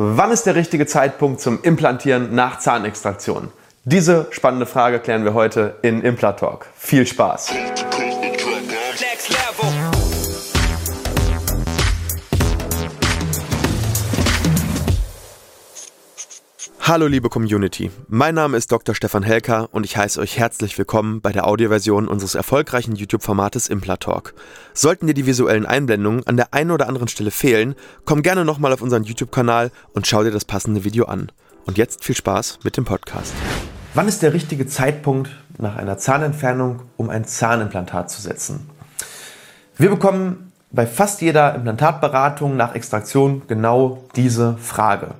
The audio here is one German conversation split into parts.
Wann ist der richtige Zeitpunkt zum Implantieren nach Zahnextraktion? Diese spannende Frage klären wir heute in Implantalk. Viel Spaß! Hallo liebe Community, mein Name ist Dr. Stefan Helker und ich heiße euch herzlich willkommen bei der Audioversion unseres erfolgreichen YouTube-Formates Implatalk. Sollten dir die visuellen Einblendungen an der einen oder anderen Stelle fehlen, komm gerne nochmal auf unseren YouTube-Kanal und schau dir das passende Video an. Und jetzt viel Spaß mit dem Podcast. Wann ist der richtige Zeitpunkt nach einer Zahnentfernung, um ein Zahnimplantat zu setzen? Wir bekommen bei fast jeder Implantatberatung nach Extraktion genau diese Frage.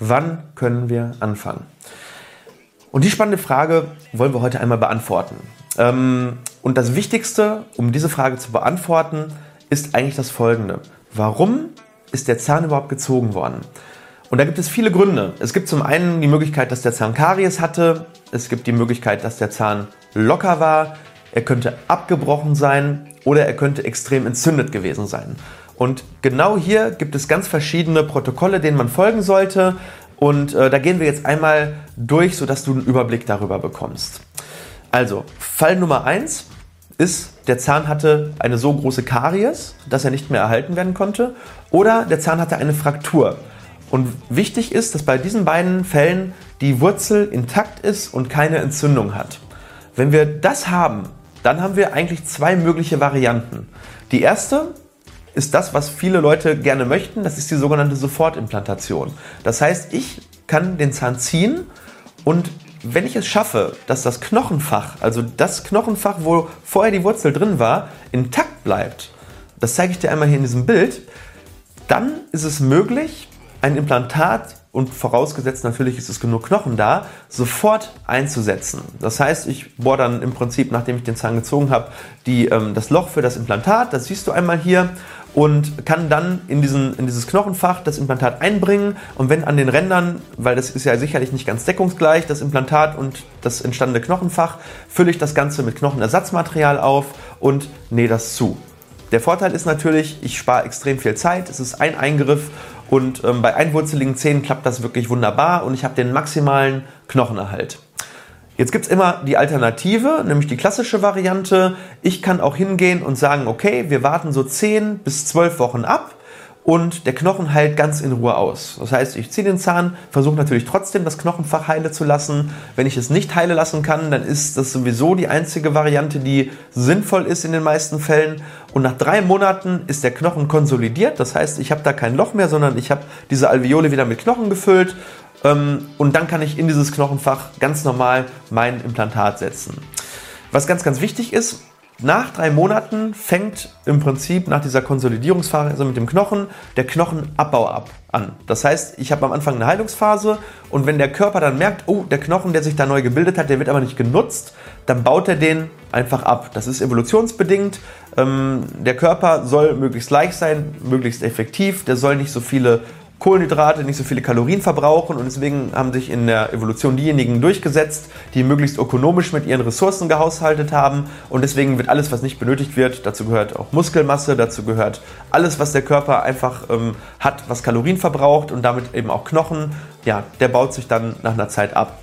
Wann können wir anfangen? Und die spannende Frage wollen wir heute einmal beantworten. Ähm, und das Wichtigste, um diese Frage zu beantworten, ist eigentlich das folgende. Warum ist der Zahn überhaupt gezogen worden? Und da gibt es viele Gründe. Es gibt zum einen die Möglichkeit, dass der Zahn Karies hatte. Es gibt die Möglichkeit, dass der Zahn locker war. Er könnte abgebrochen sein oder er könnte extrem entzündet gewesen sein. Und genau hier gibt es ganz verschiedene Protokolle, denen man folgen sollte. Und äh, da gehen wir jetzt einmal durch, sodass du einen Überblick darüber bekommst. Also, Fall Nummer 1 ist, der Zahn hatte eine so große Karies, dass er nicht mehr erhalten werden konnte. Oder der Zahn hatte eine Fraktur. Und wichtig ist, dass bei diesen beiden Fällen die Wurzel intakt ist und keine Entzündung hat. Wenn wir das haben, dann haben wir eigentlich zwei mögliche Varianten. Die erste ist das, was viele Leute gerne möchten. Das ist die sogenannte Sofortimplantation. Das heißt, ich kann den Zahn ziehen und wenn ich es schaffe, dass das Knochenfach, also das Knochenfach, wo vorher die Wurzel drin war, intakt bleibt, das zeige ich dir einmal hier in diesem Bild, dann ist es möglich, ein Implantat und vorausgesetzt natürlich ist es genug Knochen da, sofort einzusetzen. Das heißt, ich bohre dann im Prinzip, nachdem ich den Zahn gezogen habe, ähm, das Loch für das Implantat, das siehst du einmal hier und kann dann in, diesen, in dieses Knochenfach das Implantat einbringen und wenn an den Rändern, weil das ist ja sicherlich nicht ganz deckungsgleich, das Implantat und das entstandene Knochenfach, fülle ich das Ganze mit Knochenersatzmaterial auf und nähe das zu. Der Vorteil ist natürlich, ich spare extrem viel Zeit, es ist ein Eingriff und ähm, bei einwurzeligen Zähnen klappt das wirklich wunderbar und ich habe den maximalen Knochenerhalt. Jetzt gibt es immer die Alternative, nämlich die klassische Variante. Ich kann auch hingehen und sagen, okay, wir warten so 10 bis 12 Wochen ab und der Knochen heilt ganz in Ruhe aus. Das heißt, ich ziehe den Zahn, versuche natürlich trotzdem das Knochenfach heile zu lassen. Wenn ich es nicht heile lassen kann, dann ist das sowieso die einzige Variante, die sinnvoll ist in den meisten Fällen. Und nach drei Monaten ist der Knochen konsolidiert. Das heißt, ich habe da kein Loch mehr, sondern ich habe diese Alveole wieder mit Knochen gefüllt ähm, und dann kann ich in dieses Knochenfach ganz normal mein Implantat setzen. Was ganz, ganz wichtig ist, nach drei Monaten fängt im Prinzip nach dieser Konsolidierungsphase mit dem Knochen der Knochenabbau ab an. Das heißt, ich habe am Anfang eine Heilungsphase und wenn der Körper dann merkt, oh, der Knochen, der sich da neu gebildet hat, der wird aber nicht genutzt, dann baut er den einfach ab. Das ist evolutionsbedingt. Ähm, der Körper soll möglichst leicht sein, möglichst effektiv, der soll nicht so viele Kohlenhydrate nicht so viele Kalorien verbrauchen und deswegen haben sich in der Evolution diejenigen durchgesetzt, die möglichst ökonomisch mit ihren Ressourcen gehaushaltet haben und deswegen wird alles, was nicht benötigt wird, dazu gehört auch Muskelmasse, dazu gehört alles, was der Körper einfach ähm, hat, was Kalorien verbraucht und damit eben auch Knochen, ja, der baut sich dann nach einer Zeit ab.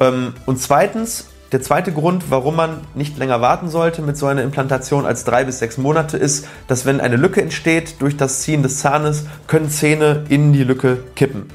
Ähm, und zweitens der zweite Grund, warum man nicht länger warten sollte mit so einer Implantation als drei bis sechs Monate, ist, dass wenn eine Lücke entsteht durch das Ziehen des Zahnes, können Zähne in die Lücke kippen.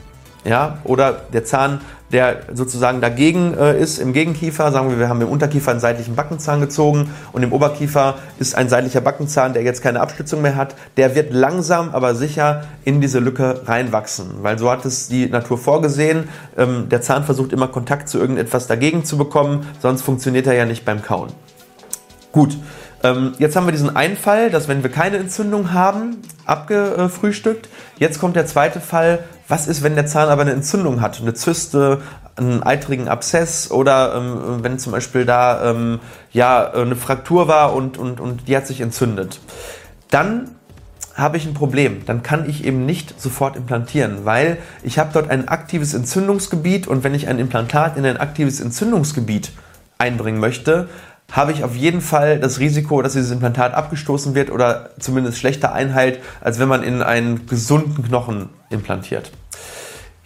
Ja, oder der Zahn der sozusagen dagegen äh, ist im Gegenkiefer. Sagen wir, wir haben im Unterkiefer einen seitlichen Backenzahn gezogen und im Oberkiefer ist ein seitlicher Backenzahn, der jetzt keine Abstützung mehr hat. Der wird langsam, aber sicher in diese Lücke reinwachsen, weil so hat es die Natur vorgesehen. Ähm, der Zahn versucht immer Kontakt zu irgendetwas dagegen zu bekommen, sonst funktioniert er ja nicht beim Kauen. Gut, ähm, jetzt haben wir diesen einen Fall, dass wenn wir keine Entzündung haben, abgefrühstückt. Jetzt kommt der zweite Fall, was ist, wenn der Zahn aber eine Entzündung hat, eine Zyste, einen eitrigen Abszess oder ähm, wenn zum Beispiel da ähm, ja, eine Fraktur war und, und, und die hat sich entzündet. Dann habe ich ein Problem. Dann kann ich eben nicht sofort implantieren, weil ich habe dort ein aktives Entzündungsgebiet und wenn ich ein Implantat in ein aktives Entzündungsgebiet einbringen möchte, habe ich auf jeden Fall das Risiko, dass dieses Implantat abgestoßen wird oder zumindest schlechter einheilt, als wenn man in einen gesunden Knochen implantiert.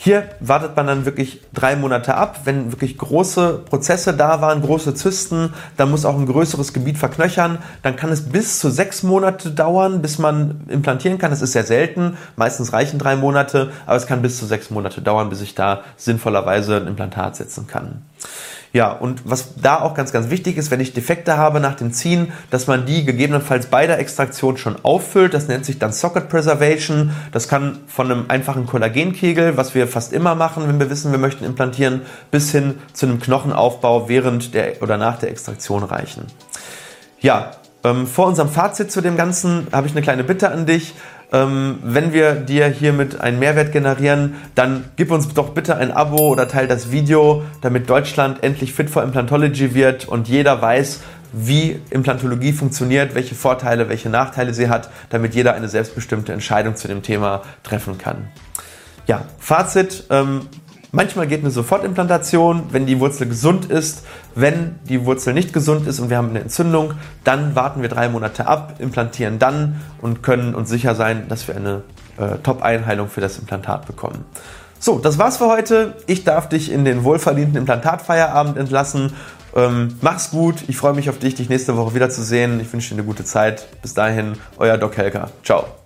Hier wartet man dann wirklich drei Monate ab. Wenn wirklich große Prozesse da waren, große Zysten, dann muss auch ein größeres Gebiet verknöchern. Dann kann es bis zu sechs Monate dauern, bis man implantieren kann. Das ist sehr selten. Meistens reichen drei Monate, aber es kann bis zu sechs Monate dauern, bis ich da sinnvollerweise ein Implantat setzen kann. Ja, und was da auch ganz, ganz wichtig ist, wenn ich Defekte habe nach dem Ziehen, dass man die gegebenenfalls bei der Extraktion schon auffüllt. Das nennt sich dann Socket Preservation. Das kann von einem einfachen Kollagenkegel, was wir fast immer machen, wenn wir wissen, wir möchten implantieren, bis hin zu einem Knochenaufbau während der oder nach der Extraktion reichen. Ja, ähm, vor unserem Fazit zu dem Ganzen habe ich eine kleine Bitte an dich. Ähm, wenn wir dir hiermit einen Mehrwert generieren, dann gib uns doch bitte ein Abo oder teil das Video, damit Deutschland endlich fit for Implantology wird und jeder weiß, wie Implantologie funktioniert, welche Vorteile, welche Nachteile sie hat, damit jeder eine selbstbestimmte Entscheidung zu dem Thema treffen kann. Ja, Fazit. Ähm, Manchmal geht eine Sofortimplantation, wenn die Wurzel gesund ist. Wenn die Wurzel nicht gesund ist und wir haben eine Entzündung, dann warten wir drei Monate ab, implantieren dann und können uns sicher sein, dass wir eine äh, Top-Einheilung für das Implantat bekommen. So, das war's für heute. Ich darf dich in den wohlverdienten Implantatfeierabend entlassen. Ähm, mach's gut. Ich freue mich auf dich, dich nächste Woche wiederzusehen. Ich wünsche dir eine gute Zeit. Bis dahin, euer Doc Helker. Ciao.